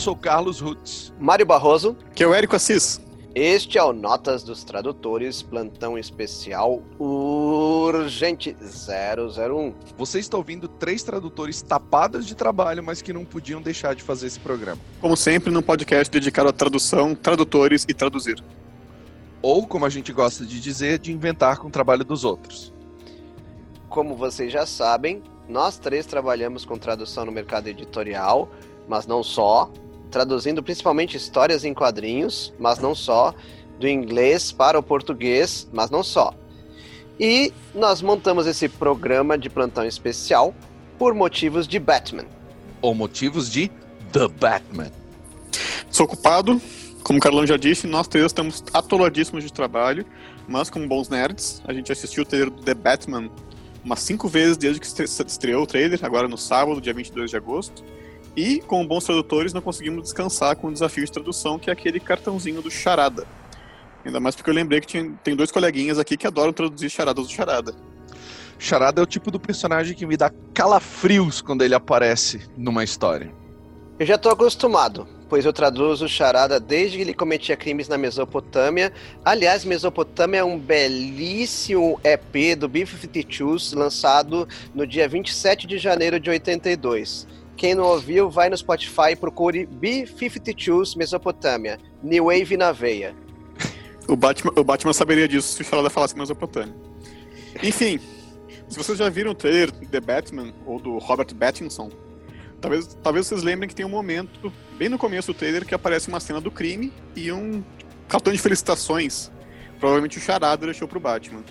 Sou Carlos Rutz. Mário Barroso. Que é o Érico Assis. Este é o Notas dos Tradutores, plantão especial urgente 001. Você está ouvindo três tradutores tapados de trabalho, mas que não podiam deixar de fazer esse programa. Como sempre, num podcast dedicado à tradução, tradutores e traduzir. Ou, como a gente gosta de dizer, de inventar com o trabalho dos outros. Como vocês já sabem, nós três trabalhamos com tradução no mercado editorial, mas não só, traduzindo principalmente histórias em quadrinhos, mas não só, do inglês para o português, mas não só. E nós montamos esse programa de plantão especial por motivos de Batman. Ou motivos de The Batman. Sou ocupado, como o Carlão já disse, nós três estamos atoladíssimos de trabalho, mas como bons nerds, a gente assistiu o trailer do The Batman umas cinco vezes desde que estreou o trailer, agora no sábado, dia 22 de agosto. E, como bons tradutores, não conseguimos descansar com o desafio de tradução, que é aquele cartãozinho do Charada. Ainda mais porque eu lembrei que tinha, tem dois coleguinhas aqui que adoram traduzir charadas do Charada. Charada é o tipo do personagem que me dá calafrios quando ele aparece numa história. Eu já tô acostumado, pois eu traduzo Charada desde que ele cometia crimes na Mesopotâmia. Aliás, Mesopotâmia é um belíssimo EP do B-52s lançado no dia 27 de janeiro de 82. Quem não ouviu, vai no Spotify e procure B-52s Mesopotâmia, New Wave na veia. O Batman, o Batman saberia disso se o Charada falasse Mesopotâmia. Enfim, se vocês já viram o trailer The Batman ou do Robert Pattinson, talvez, talvez vocês lembrem que tem um momento, bem no começo do trailer, que aparece uma cena do crime e um cartão de felicitações. Provavelmente o Charada deixou pro Batman.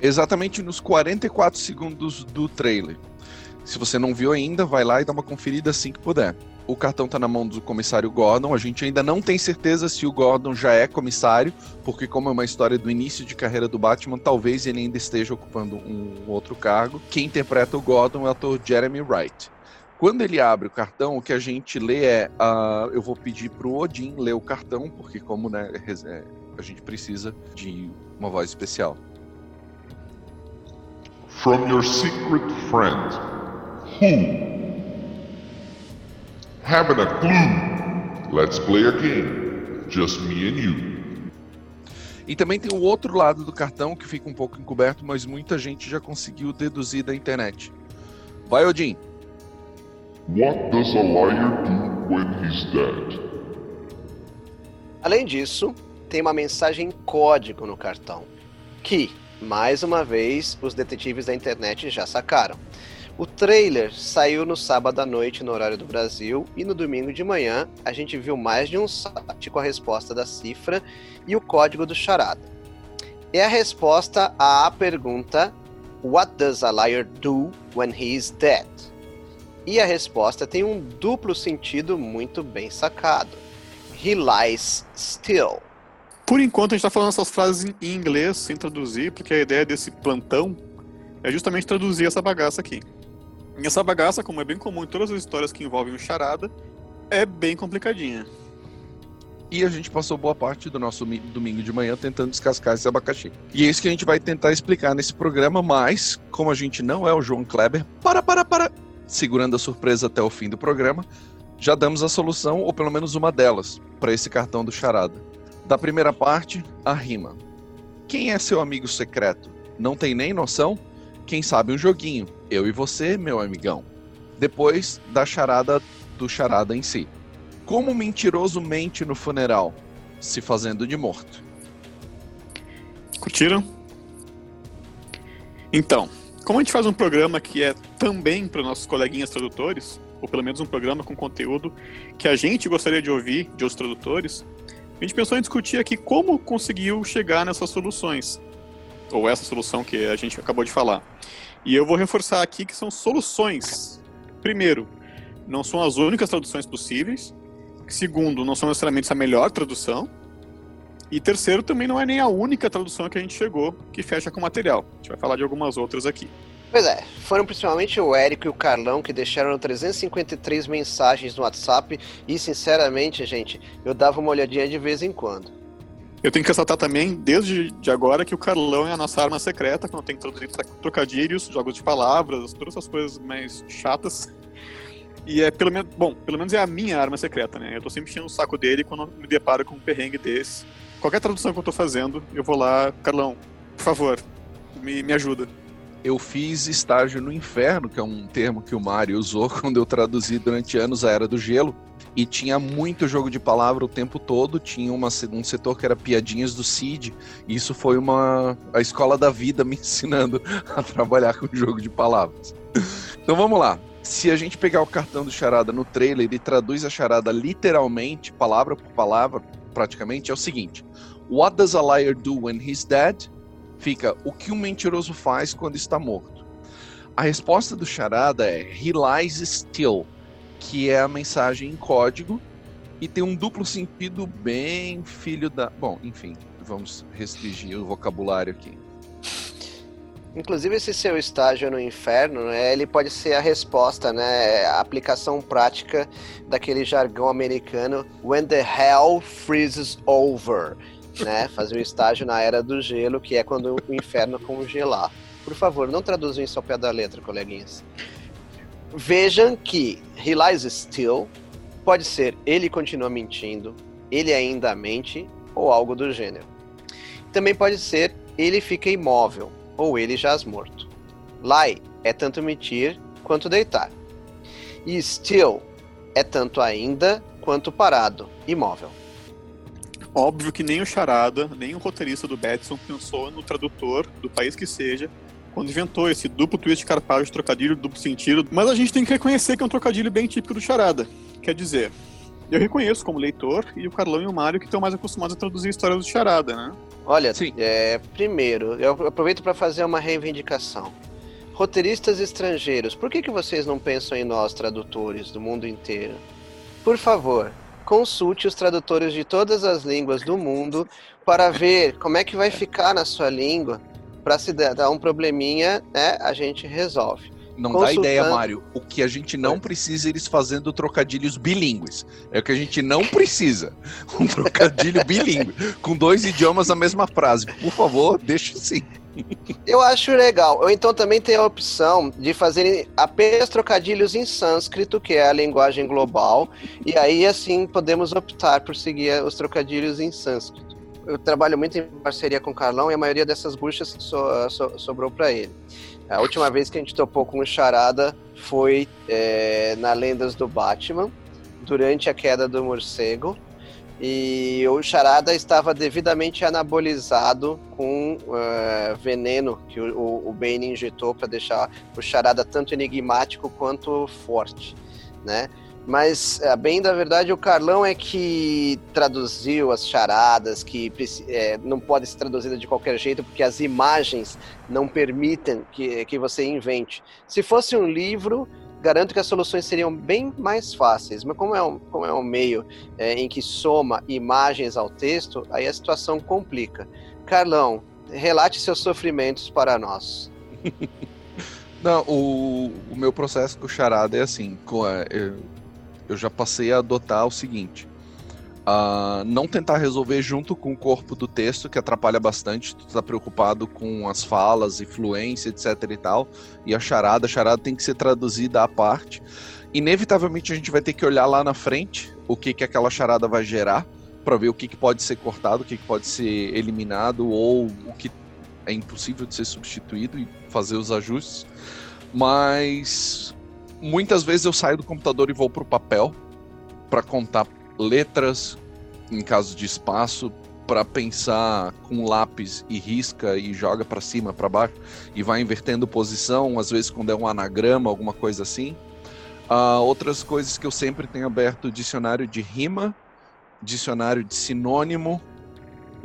Exatamente nos 44 segundos do trailer. Se você não viu ainda, vai lá e dá uma conferida assim que puder. O cartão está na mão do comissário Gordon. A gente ainda não tem certeza se o Gordon já é comissário, porque como é uma história do início de carreira do Batman, talvez ele ainda esteja ocupando um outro cargo. Quem interpreta o Gordon é o ator Jeremy Wright. Quando ele abre o cartão, o que a gente lê é: uh, eu vou pedir para o Odin ler o cartão, porque como né, a gente precisa de uma voz especial. From your secret friend, who? Having a clue? Let's play a game. Just me and you. E também tem o outro lado do cartão que fica um pouco encoberto, mas muita gente já conseguiu deduzir da internet. Vai, Odin. What does a liar do when he's dead? Além disso, tem uma mensagem em código no cartão, que, mais uma vez, os detetives da internet já sacaram. O trailer saiu no sábado à noite no horário do Brasil e no domingo de manhã a gente viu mais de um site com a resposta da cifra e o código do charada. É a resposta à pergunta What does a liar do when he is dead? E a resposta tem um duplo sentido muito bem sacado. He lies still. Por enquanto a gente está falando essas frases em inglês sem traduzir, porque a ideia desse plantão é justamente traduzir essa bagaça aqui. E essa bagaça, como é bem comum em todas as histórias que envolvem o charada, é bem complicadinha. E a gente passou boa parte do nosso domingo de manhã tentando descascar esse abacaxi. E é isso que a gente vai tentar explicar nesse programa, mas, como a gente não é o João Kleber, para, para, para, segurando a surpresa até o fim do programa, já damos a solução, ou pelo menos uma delas, para esse cartão do charada. Da primeira parte, a rima. Quem é seu amigo secreto? Não tem nem noção? Quem sabe um joguinho? Eu e você, meu amigão. Depois da charada do charada em si. Como mentiroso mente no funeral, se fazendo de morto. Curtiram? Então, como a gente faz um programa que é também para nossos coleguinhas tradutores, ou pelo menos um programa com conteúdo que a gente gostaria de ouvir de outros tradutores, a gente pensou em discutir aqui como conseguiu chegar nessas soluções, ou essa solução que a gente acabou de falar. E eu vou reforçar aqui que são soluções. Primeiro, não são as únicas traduções possíveis. Segundo, não são necessariamente a melhor tradução. E terceiro, também não é nem a única tradução que a gente chegou que fecha com o material. A gente vai falar de algumas outras aqui. Pois é, foram principalmente o Érico e o Carlão que deixaram 353 mensagens no WhatsApp e, sinceramente, gente, eu dava uma olhadinha de vez em quando. Eu tenho que ressaltar também, desde de agora, que o Carlão é a nossa arma secreta, quando tem que traduzir trocadilhos, jogos de palavras, todas essas coisas mais chatas. E é pelo menos, bom, pelo menos é a minha arma secreta, né? Eu tô sempre enchendo o saco dele quando me deparo com um perrengue desse. Qualquer tradução que eu tô fazendo, eu vou lá, Carlão, por favor, me, me ajuda. Eu fiz estágio no inferno, que é um termo que o Mário usou quando eu traduzi durante anos a Era do Gelo. E tinha muito jogo de palavra o tempo todo. Tinha uma, um setor que era piadinhas do Cid. E isso foi uma a escola da vida me ensinando a trabalhar com jogo de palavras. Então vamos lá. Se a gente pegar o cartão do Charada no trailer e traduz a Charada literalmente, palavra por palavra, praticamente, é o seguinte: What does a liar do when he's dead? Fica o que um mentiroso faz quando está morto. A resposta do Charada é He lies still que é a mensagem em código e tem um duplo sentido bem filho da. Bom, enfim, vamos restringir o vocabulário aqui. Inclusive esse seu estágio no inferno, né, ele pode ser a resposta, né, a aplicação prática daquele jargão americano when the hell freezes over, né, fazer um estágio na era do gelo, que é quando o inferno congelar. Por favor, não traduzam isso ao pé da letra, coleguinhas. Vejam que he lies still pode ser ele continua mentindo, ele ainda mente ou algo do gênero. Também pode ser ele fica imóvel ou ele jaz morto. Lie é tanto mentir quanto deitar. E still é tanto ainda quanto parado, imóvel. Óbvio que nem o Charada, nem o roteirista do Batson pensou no tradutor do país que seja quando inventou esse duplo twist carpado de trocadilho, duplo sentido. Mas a gente tem que reconhecer que é um trocadilho bem típico do Charada. Quer dizer, eu reconheço como leitor e o Carlão e o Mário que estão mais acostumados a traduzir histórias do Charada, né? Olha, é, primeiro, eu aproveito para fazer uma reivindicação. Roteiristas estrangeiros, por que, que vocês não pensam em nós, tradutores do mundo inteiro? Por favor, consulte os tradutores de todas as línguas do mundo para ver como é que vai ficar na sua língua para se dar um probleminha, né, a gente resolve. Não dá ideia, Mário. O que a gente não precisa é eles fazendo trocadilhos bilíngues. É o que a gente não precisa. Um trocadilho bilíngue. Com dois idiomas na mesma frase. Por favor, deixe sim. Eu acho legal. Ou então também tem a opção de fazerem apenas trocadilhos em sânscrito, que é a linguagem global. E aí, assim, podemos optar por seguir os trocadilhos em sânscrito eu trabalho muito em parceria com o Carlão e a maioria dessas buchas so, so, sobrou para ele. A última vez que a gente topou com o Charada foi é, na Lendas do Batman, durante a queda do morcego. E o Charada estava devidamente anabolizado com uh, veneno que o, o Bane injetou para deixar o Charada tanto enigmático quanto forte, né? Mas, a bem da verdade, o Carlão é que traduziu as charadas, que é, não pode ser traduzida de qualquer jeito, porque as imagens não permitem que, que você invente. Se fosse um livro, garanto que as soluções seriam bem mais fáceis. Mas como é um, como é um meio é, em que soma imagens ao texto, aí a situação complica. Carlão, relate seus sofrimentos para nós. Não, o, o meu processo com charada é assim, eu eu já passei a adotar o seguinte: uh, não tentar resolver junto com o corpo do texto, que atrapalha bastante. Tu tá preocupado com as falas, influência, etc e tal. E a charada, a charada tem que ser traduzida à parte. Inevitavelmente a gente vai ter que olhar lá na frente o que, que aquela charada vai gerar para ver o que, que pode ser cortado, o que, que pode ser eliminado ou o que é impossível de ser substituído e fazer os ajustes. Mas muitas vezes eu saio do computador e vou para o papel para contar letras em caso de espaço, para pensar com lápis e risca e joga para cima, para baixo e vai invertendo posição, às vezes quando é um anagrama, alguma coisa assim. Uh, outras coisas que eu sempre tenho aberto dicionário de rima, dicionário de sinônimo.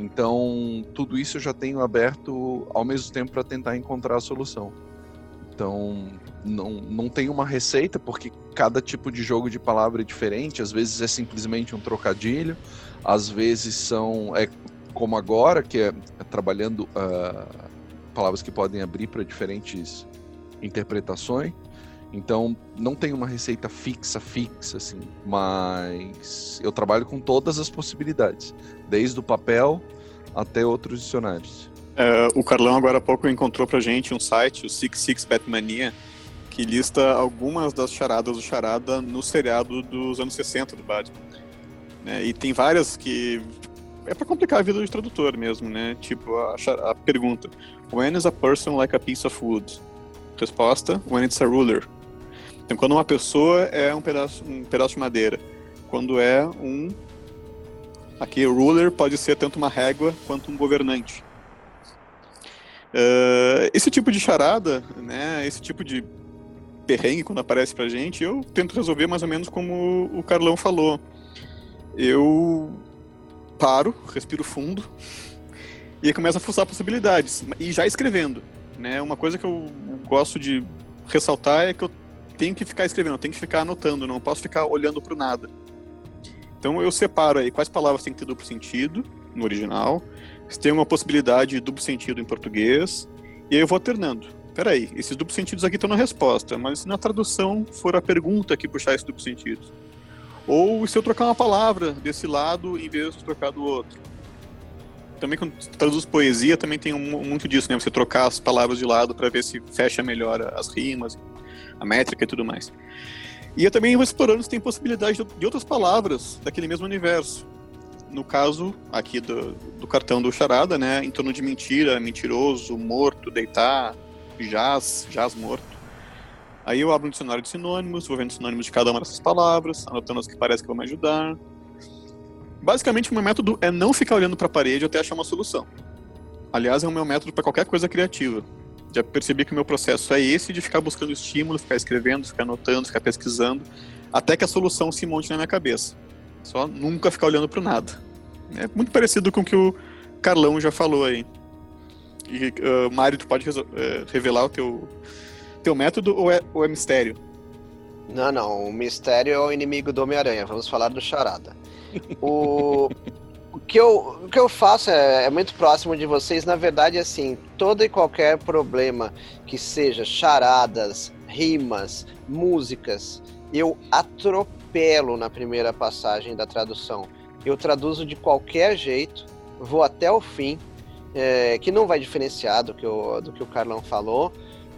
Então, tudo isso eu já tenho aberto ao mesmo tempo para tentar encontrar a solução. Então, não, não tem uma receita, porque cada tipo de jogo de palavra é diferente. Às vezes é simplesmente um trocadilho, às vezes são. É como agora, que é, é trabalhando uh, palavras que podem abrir para diferentes interpretações. Então, não tem uma receita fixa, fixa, assim, mas eu trabalho com todas as possibilidades, desde o papel até outros dicionários. É, o Carlão agora há pouco encontrou pra gente um site, o Six Six Batmania, que lista algumas das charadas do Charada no seriado dos anos 60 do Batman. Né? E tem várias que é para complicar a vida do tradutor mesmo, né? Tipo a, a, pergunta: When is a person like a piece of wood? Resposta: When it's a ruler. Então, quando uma pessoa é um pedaço, um pedaço de madeira, quando é um aqui ruler pode ser tanto uma régua quanto um governante. Uh, esse tipo de charada, né? Esse tipo de perrengue quando aparece pra gente, eu tento resolver mais ou menos como o Carlão falou. Eu paro, respiro fundo e começo a fuçar possibilidades. E já escrevendo. Né? Uma coisa que eu gosto de ressaltar é que eu tenho que ficar escrevendo, eu tenho que ficar anotando, não posso ficar olhando para o nada. Então eu separo aí quais palavras têm que ter duplo sentido no original, se tem uma possibilidade de duplo sentido em português, e aí eu vou alternando peraí, esses duplos sentidos aqui estão na resposta, mas se na tradução for a pergunta que puxar esses duplos sentidos? Ou se eu trocar uma palavra desse lado em vez de trocar do outro? Também quando traduz poesia, também tem um, muito disso, né? Você trocar as palavras de lado para ver se fecha melhor as rimas, a métrica e tudo mais. E eu também vou explorando se tem possibilidade de outras palavras daquele mesmo universo. No caso aqui do, do cartão do Charada, né? Em torno de mentira, mentiroso, morto, deitar, jaz, jaz morto. Aí eu abro um dicionário de sinônimos, vou vendo sinônimos de cada uma dessas palavras, anotando as que parece que vão me ajudar. Basicamente, o meu método é não ficar olhando para a parede até achar uma solução. Aliás, é o meu método para qualquer coisa criativa. Já percebi que o meu processo é esse de ficar buscando estímulo, ficar escrevendo, ficar anotando, ficar pesquisando, até que a solução se monte na minha cabeça. Só nunca ficar olhando para nada. É muito parecido com o que o Carlão já falou aí. E, uh, Mário, tu pode uh, revelar o teu, teu método ou é, ou é mistério? Não, não. O mistério é o inimigo do Homem-Aranha. Vamos falar do Charada. O, o, que, eu, o que eu faço é, é, muito próximo de vocês. Na verdade, assim, todo e qualquer problema que seja charadas, rimas, músicas, eu atropelo na primeira passagem da tradução. Eu traduzo de qualquer jeito, vou até o fim é, que não vai diferenciar do que, o, do que o Carlão falou.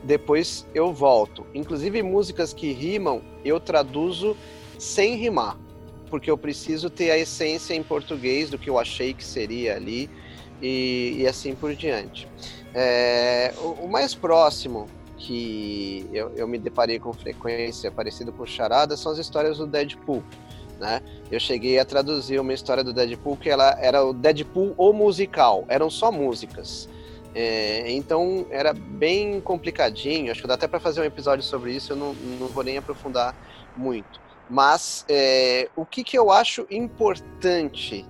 Depois eu volto. Inclusive, músicas que rimam, eu traduzo sem rimar, porque eu preciso ter a essência em português do que eu achei que seria ali e, e assim por diante. É, o, o, mais próximo que eu, eu, me deparei com frequência, parecido com charada, são as histórias do Deadpool né? Eu cheguei a traduzir uma história do Deadpool que ela era o Deadpool ou musical, eram só músicas. É, então era bem complicadinho, acho que dá até para fazer um episódio sobre isso, eu não, não vou nem aprofundar muito. Mas é, o que, que eu acho importante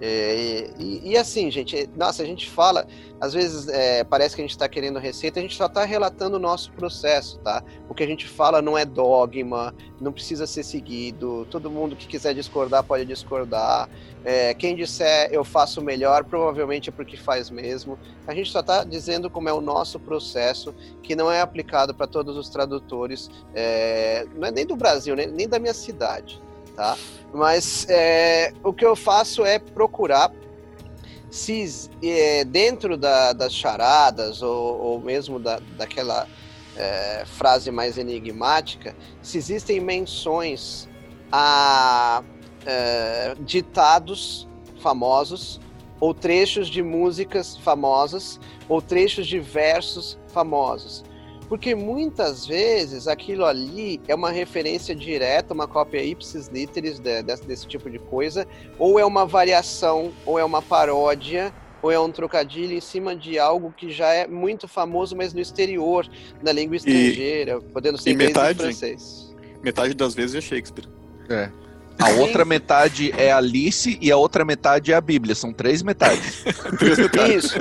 é, e, e, assim, gente, nossa, a gente fala, às vezes é, parece que a gente está querendo receita, a gente só está relatando o nosso processo, tá? O que a gente fala não é dogma, não precisa ser seguido, todo mundo que quiser discordar pode discordar. É, quem disser eu faço melhor, provavelmente é porque faz mesmo. A gente só está dizendo como é o nosso processo, que não é aplicado para todos os tradutores, é, não é nem do Brasil, nem, nem da minha cidade tá? Mas é, o que eu faço é procurar se é, dentro da, das charadas ou, ou mesmo da, daquela é, frase mais enigmática, se existem menções a é, ditados famosos ou trechos de músicas famosas ou trechos de versos famosos. Porque muitas vezes aquilo ali é uma referência direta, uma cópia ipsis literis de, de, desse tipo de coisa, ou é uma variação, ou é uma paródia, ou é um trocadilho em cima de algo que já é muito famoso, mas no exterior, na língua estrangeira, e, podendo ser inglês metade, e francês. Metade das vezes é Shakespeare. É. A outra metade é Alice e a outra metade é a Bíblia. São três metades. isso,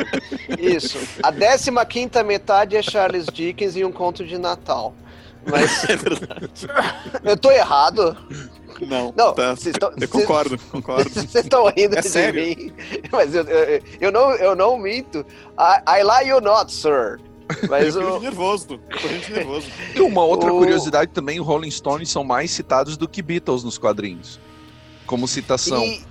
isso. A décima quinta metade é Charles Dickens e um conto de Natal. Mas. É verdade. Eu tô errado? Não, não tá. Tão, eu concordo, cês, concordo. Vocês estão rindo é de sério? mim. Mas eu, eu, eu, não, eu não minto. I, I lie you not, sir. Mas eu o... nervoso, eu nervoso. E uma outra o... curiosidade também, o Rolling Stones são mais citados do que Beatles nos quadrinhos. Como citação. E...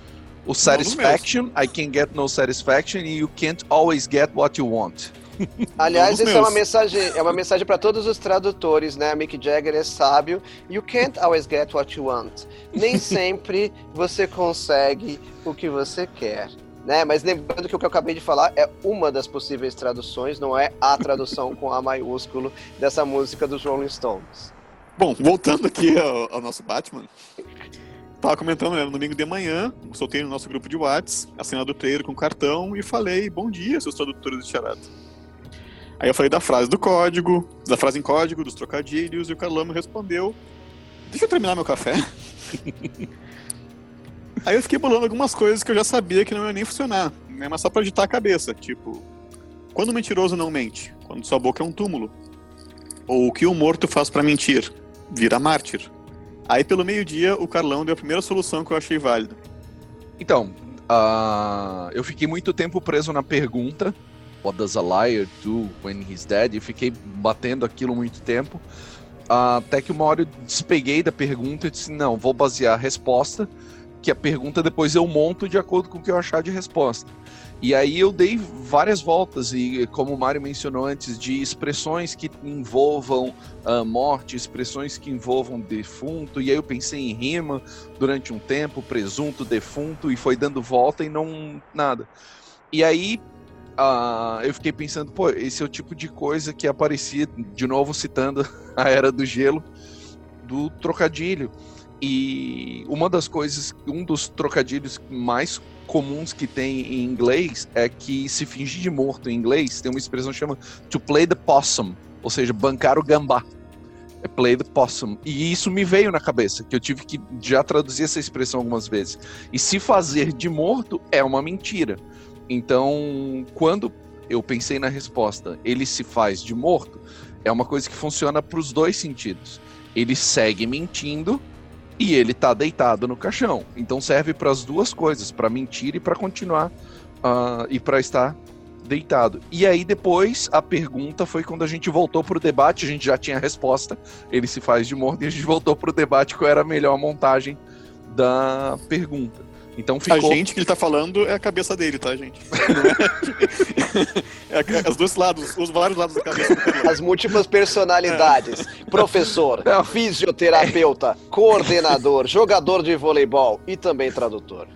O Satisfaction, I can get no satisfaction, e you can't always get what you want. Aliás, isso é uma mensagem, é uma mensagem para todos os tradutores, né? Mick Jagger é sábio. You can't always get what you want. Nem sempre você consegue o que você quer. Né? Mas lembrando que o que eu acabei de falar é uma das possíveis traduções, não é a tradução com A maiúsculo dessa música dos Rolling Stones. Bom, voltando aqui ao, ao nosso Batman. Tava comentando né, no domingo de manhã, soltei no nosso grupo de Whats a cena do trailer com cartão e falei: Bom dia, seus tradutores de charada. Aí eu falei da frase do código, da frase em código, dos trocadilhos, e o Carlão me respondeu: Deixa eu terminar meu café. Aí eu fiquei bolando algumas coisas que eu já sabia que não ia nem funcionar, né, mas só pra agitar a cabeça. Tipo, quando o mentiroso não mente? Quando sua boca é um túmulo. Ou o que o morto faz pra mentir? Vira mártir. Aí pelo meio-dia o Carlão deu a primeira solução que eu achei válida. Então, ah, eu fiquei muito tempo preso na pergunta What does a liar do when he's dead? E fiquei batendo aquilo muito tempo. até que uma hora eu despeguei da pergunta e disse, não, vou basear a resposta, que a pergunta depois eu monto de acordo com o que eu achar de resposta. E aí eu dei várias voltas, e como o Mário mencionou antes, de expressões que envolvam ah, morte, expressões que envolvam defunto, e aí eu pensei em rima durante um tempo, presunto, defunto, e foi dando volta e não nada. E aí ah, eu fiquei pensando, pô, esse é o tipo de coisa que aparecia, de novo citando a Era do Gelo, do trocadilho. E uma das coisas, um dos trocadilhos mais comuns que tem em inglês é que se fingir de morto em inglês tem uma expressão que chama to play the possum, ou seja, bancar o gambá. É play the possum. E isso me veio na cabeça, que eu tive que já traduzir essa expressão algumas vezes. E se fazer de morto é uma mentira. Então, quando eu pensei na resposta, ele se faz de morto, é uma coisa que funciona para os dois sentidos. Ele segue mentindo e ele tá deitado no caixão. Então serve para as duas coisas, para mentir e para continuar ah, e para estar deitado. E aí depois a pergunta foi quando a gente voltou pro debate, a gente já tinha a resposta, ele se faz de morto e a gente voltou pro debate qual era a melhor montagem da pergunta. Então ficou A gente que ele tá falando é a cabeça dele, tá, gente? É, é os dois lados, os vários lados da cabeça. As múltiplas personalidades. Professor, Não. fisioterapeuta, coordenador, jogador de voleibol e também tradutor.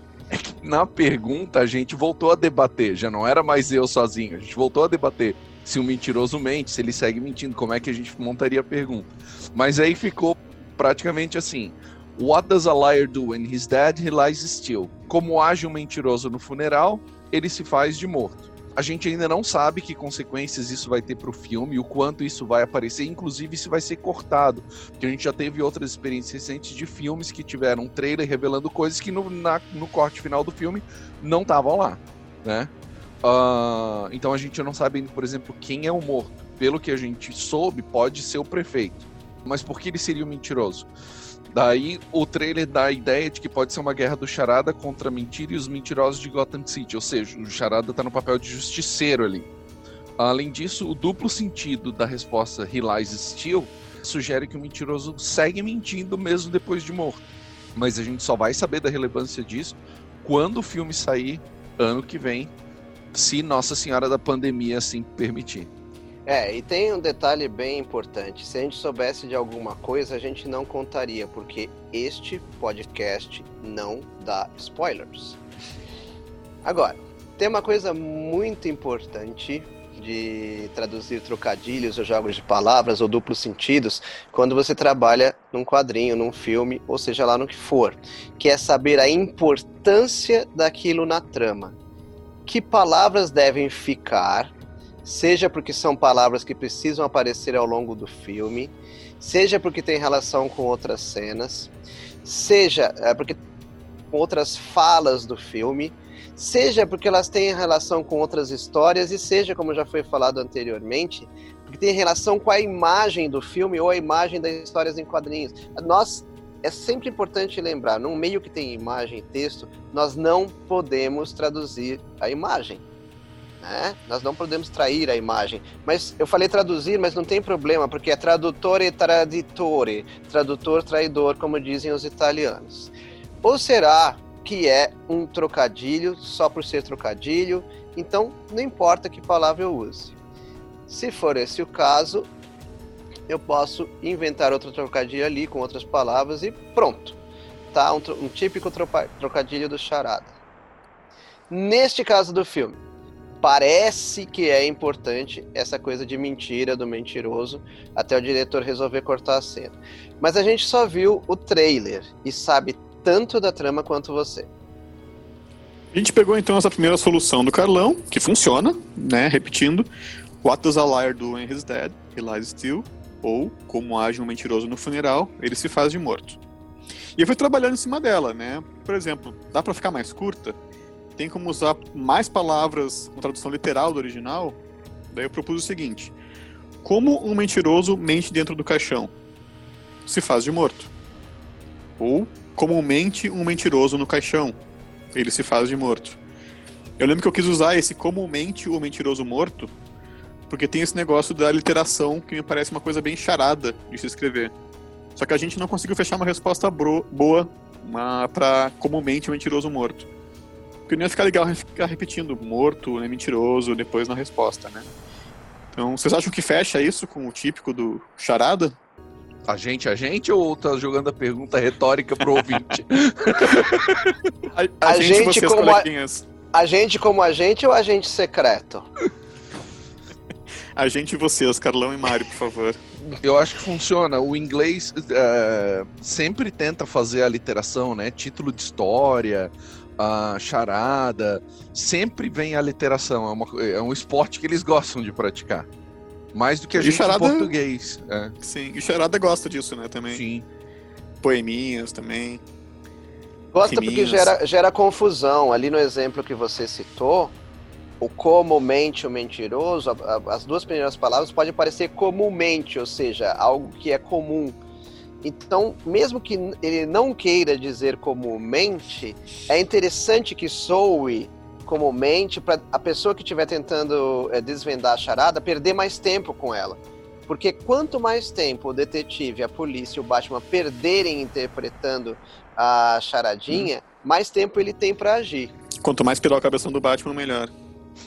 na pergunta a gente voltou a debater, já não era mais eu sozinho, a gente voltou a debater se o mentiroso mente, se ele segue mentindo, como é que a gente montaria a pergunta. Mas aí ficou praticamente assim: What does a liar do when he's dead? He lies still. Como age um mentiroso no funeral, ele se faz de morto. A gente ainda não sabe que consequências isso vai ter pro filme, o quanto isso vai aparecer, inclusive se vai ser cortado. Porque a gente já teve outras experiências recentes de filmes que tiveram um trailer revelando coisas que no, na- no corte final do filme não estavam lá, né? Ah, então a gente não sabe por exemplo, quem é o morto. Pelo que a gente soube, pode ser o prefeito. Mas por que ele seria o mentiroso? Daí o trailer dá a ideia de que pode ser uma guerra do Charada contra a mentira e os mentirosos de Gotham City. Ou seja, o Charada tá no papel de justiceiro ali. Além disso, o duplo sentido da resposta He lies still sugere que o mentiroso segue mentindo mesmo depois de morto. Mas a gente só vai saber da relevância disso quando o filme sair ano que vem, se Nossa Senhora da Pandemia assim permitir. É, e tem um detalhe bem importante. Se a gente soubesse de alguma coisa, a gente não contaria, porque este podcast não dá spoilers. Agora, tem uma coisa muito importante de traduzir trocadilhos ou jogos de palavras ou duplos sentidos quando você trabalha num quadrinho, num filme, ou seja lá no que for, que é saber a importância daquilo na trama. Que palavras devem ficar seja porque são palavras que precisam aparecer ao longo do filme, seja porque tem relação com outras cenas, seja é, porque com outras falas do filme, seja porque elas têm relação com outras histórias e seja, como já foi falado anteriormente, porque tem relação com a imagem do filme ou a imagem das histórias em quadrinhos. Nós é sempre importante lembrar, num meio que tem imagem e texto, nós não podemos traduzir a imagem né? Nós não podemos trair a imagem. Mas eu falei traduzir, mas não tem problema, porque é tradutore traditore, tradutor traidor, como dizem os italianos. Ou será que é um trocadilho só por ser trocadilho? Então, não importa que palavra eu use. Se for esse o caso, eu posso inventar outro trocadilho ali com outras palavras e pronto. Tá? Um, um típico trocadilho do charada. Neste caso do filme, parece que é importante essa coisa de mentira do mentiroso até o diretor resolver cortar a cena. Mas a gente só viu o trailer e sabe tanto da trama quanto você. A gente pegou então essa primeira solução do Carlão, que funciona, né? Repetindo. What does a liar do when dead? He lies still. Ou, como age um mentiroso no funeral, ele se faz de morto. E eu fui trabalhando em cima dela, né? Por exemplo, dá para ficar mais curta? Tem como usar mais palavras com tradução literal do original? Daí eu propus o seguinte: Como um mentiroso mente dentro do caixão? Se faz de morto. Ou, como mente um mentiroso no caixão? Ele se faz de morto. Eu lembro que eu quis usar esse comumente o mentiroso morto, porque tem esse negócio da literação que me parece uma coisa bem charada de se escrever. Só que a gente não conseguiu fechar uma resposta boa para comumente o mentiroso morto. Porque não ia ficar legal ficar repetindo morto, né, mentiroso, depois na resposta, né? Então, vocês acham que fecha isso com o típico do charada? A gente, a gente ou tá jogando a pergunta retórica pro ouvinte? a, a, a, gente, gente vocês, como a, a gente como a gente ou agente secreto? A gente e vocês, Carlão e Mário, por favor. Eu acho que funciona. O inglês uh, sempre tenta fazer a literação, né? Título de história, a charada, sempre vem a literação. É, uma, é um esporte que eles gostam de praticar. Mais do que a e gente charada, em português. É. Sim, e Charada gosta disso, né, também. Sim. Poeminhas também. Gosta porque gera, gera confusão. Ali no exemplo que você citou, o comumente o mentiroso, a, a, as duas primeiras palavras podem parecer comumente, ou seja, algo que é comum. Então, mesmo que ele não queira dizer comumente, é interessante que soe comumente para a pessoa que estiver tentando é, desvendar a charada perder mais tempo com ela. Porque quanto mais tempo o detetive, a polícia e o Batman perderem interpretando a charadinha, hum. mais tempo ele tem para agir. Quanto mais pirar a cabeça do Batman, melhor.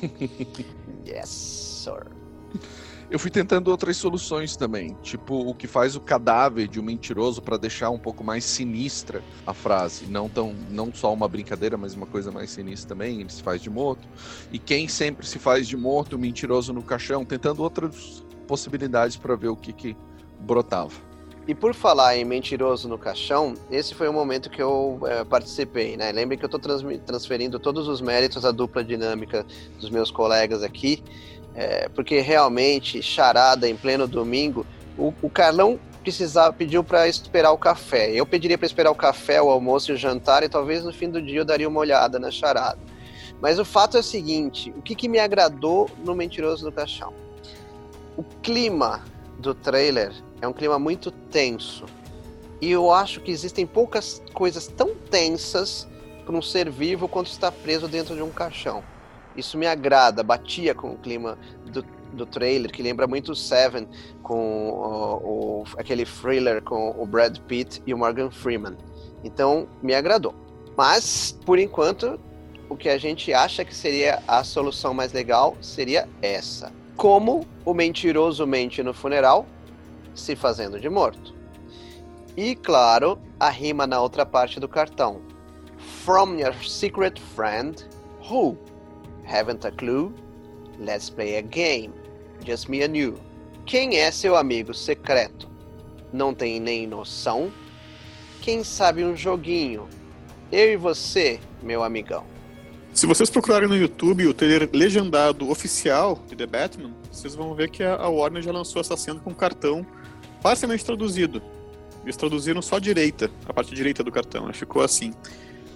yes, sir. Eu fui tentando outras soluções também, tipo o que faz o cadáver de um mentiroso para deixar um pouco mais sinistra a frase, não tão não só uma brincadeira, mas uma coisa mais sinistra também, ele se faz de morto. E quem sempre se faz de morto, o mentiroso no caixão, tentando outras possibilidades para ver o que que brotava. E por falar em mentiroso no caixão, esse foi o momento que eu é, participei, né? Lembre que eu estou transferindo todos os méritos à dupla dinâmica dos meus colegas aqui, é, porque realmente, charada em pleno domingo, o, o Carlão precisava, pediu para esperar o café. Eu pediria para esperar o café, o almoço e o jantar, e talvez no fim do dia eu daria uma olhada na charada. Mas o fato é o seguinte: o que, que me agradou no Mentiroso no Caixão? O clima do trailer é um clima muito tenso. E eu acho que existem poucas coisas tão tensas para um ser vivo quanto estar preso dentro de um caixão. Isso me agrada, batia com o clima do, do trailer, que lembra muito Seven, com o, o, aquele thriller com o Brad Pitt e o Morgan Freeman. Então, me agradou. Mas, por enquanto, o que a gente acha que seria a solução mais legal seria essa. Como o mentiroso mente no funeral, se fazendo de morto. E, claro, a rima na outra parte do cartão. From your secret friend, who? Haven't a clue? Let's play a game. Just me and you. Quem é seu amigo secreto? Não tem nem noção? Quem sabe um joguinho? Eu e você, meu amigão. Se vocês procurarem no YouTube o trailer legendado oficial de The Batman, vocês vão ver que a Warner já lançou essa cena com cartão parcialmente traduzido. Eles traduziram só a direita, a parte direita do cartão. Né? Ficou assim.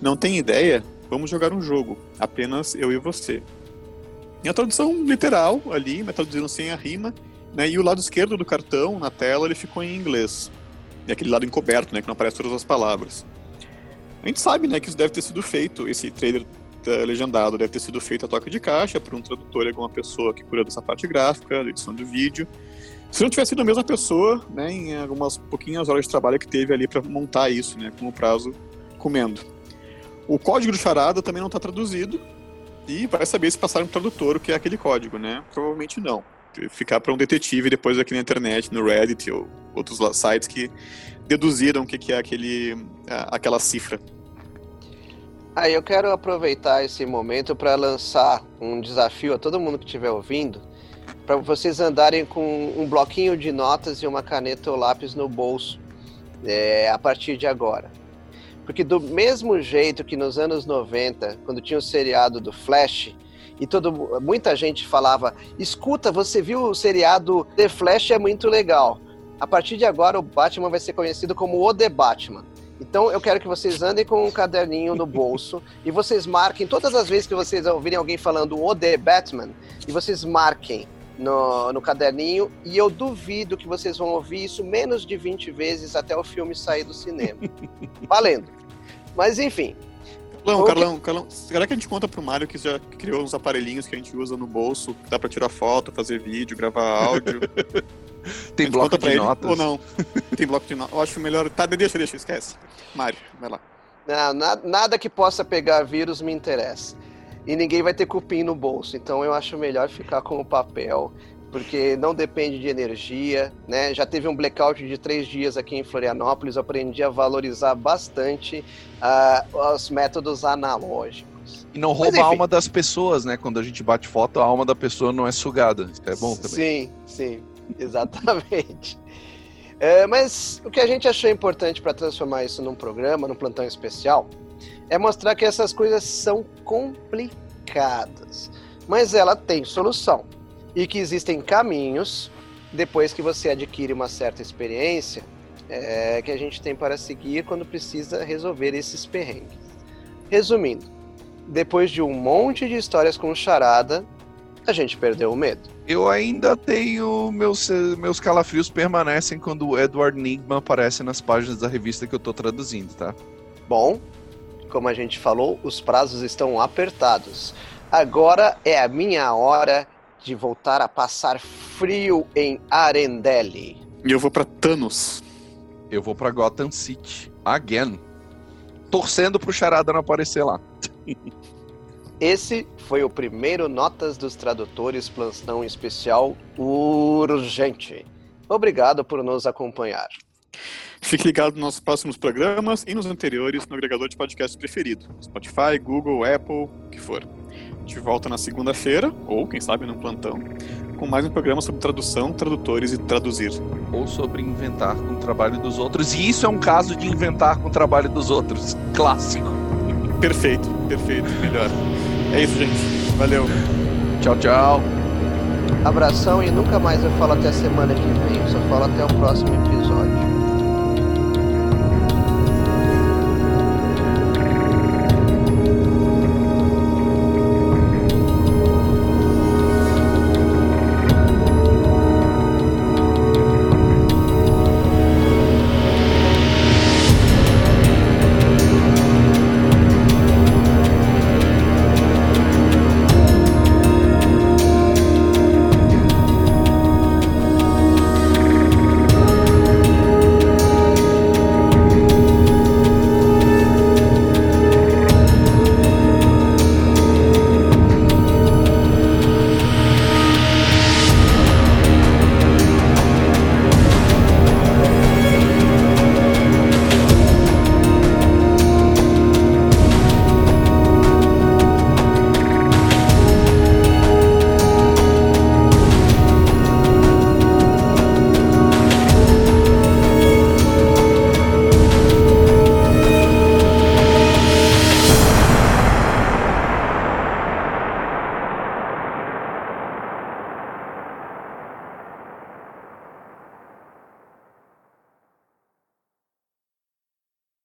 Não tem ideia? Vamos jogar um jogo. Apenas eu e você. E a tradução literal ali, mas traduziram sem a rima. Né? E o lado esquerdo do cartão, na tela, ele ficou em inglês. E aquele lado encoberto, né? Que não aparece todas as palavras. A gente sabe, né, que isso deve ter sido feito, esse trailer uh, legendado deve ter sido feito a toca de caixa por um tradutor e alguma pessoa que cura dessa parte gráfica, da edição do vídeo. Se não tivesse sido a mesma pessoa, né, em algumas pouquinhas horas de trabalho que teve ali para montar isso, né, com o prazo comendo. O código do charada também não está traduzido e vai saber se passaram um tradutor o que é aquele código, né? Provavelmente não. ficar para um detetive depois aqui na internet, no Reddit ou outros sites que deduziram o que, é aquele, aquela cifra. Aí eu quero aproveitar esse momento para lançar um desafio a todo mundo que estiver ouvindo, para vocês andarem com um bloquinho de notas e uma caneta ou lápis no bolso é, a partir de agora. Porque do mesmo jeito que nos anos 90, quando tinha o seriado do Flash, e todo, muita gente falava: escuta, você viu o seriado The Flash é muito legal. A partir de agora, o Batman vai ser conhecido como o The Batman. Então eu quero que vocês andem com um caderninho no bolso e vocês marquem todas as vezes que vocês ouvirem alguém falando o The Batman, e vocês marquem no, no caderninho, e eu duvido que vocês vão ouvir isso menos de 20 vezes até o filme sair do cinema. Valendo. Mas enfim, Carlão, Carlão, Carlão, será que a gente conta pro Mário que já criou uns aparelhinhos que a gente usa no bolso, dá pra tirar foto, fazer vídeo, gravar áudio? Tem bloco de notas? Ou não? Tem bloco de notas. Eu acho melhor. Tá, deixa, deixa, esquece. Mário, vai lá. Não, nada, nada que possa pegar vírus me interessa. E ninguém vai ter cupim no bolso. Então eu acho melhor ficar com o papel porque não depende de energia, né? Já teve um blackout de três dias aqui em Florianópolis, aprendi a valorizar bastante uh, os métodos analógicos. E não rouba Mas, a alma das pessoas, né? Quando a gente bate foto, a alma da pessoa não é sugada. Isso é bom também. Sim, sim, exatamente. é, mas o que a gente achou importante para transformar isso num programa, num plantão especial, é mostrar que essas coisas são complicadas, mas ela tem solução e que existem caminhos, depois que você adquire uma certa experiência, é, que a gente tem para seguir quando precisa resolver esses perrengues. Resumindo, depois de um monte de histórias com charada, a gente perdeu o medo. Eu ainda tenho. Meus, meus calafrios permanecem quando o Edward Nigma aparece nas páginas da revista que eu estou traduzindo, tá? Bom, como a gente falou, os prazos estão apertados. Agora é a minha hora de voltar a passar frio em Arendelle. E eu vou para Thanos. Eu vou para Gotham City. Again. Torcendo pro Charada não aparecer lá. Esse foi o primeiro Notas dos Tradutores Plantão Especial Urgente. Obrigado por nos acompanhar. Fique ligado nos nossos próximos programas e nos anteriores no agregador de podcast preferido: Spotify, Google, Apple, o que for gente volta na segunda-feira, ou quem sabe num plantão, com mais um programa sobre tradução, tradutores e traduzir. Ou sobre inventar com o trabalho dos outros. E isso é um caso de inventar com o trabalho dos outros. Clássico. Perfeito, perfeito, melhor. É isso, gente. Valeu. Tchau, tchau. Abração e nunca mais eu falo até a semana que vem, eu só falo até o próximo episódio.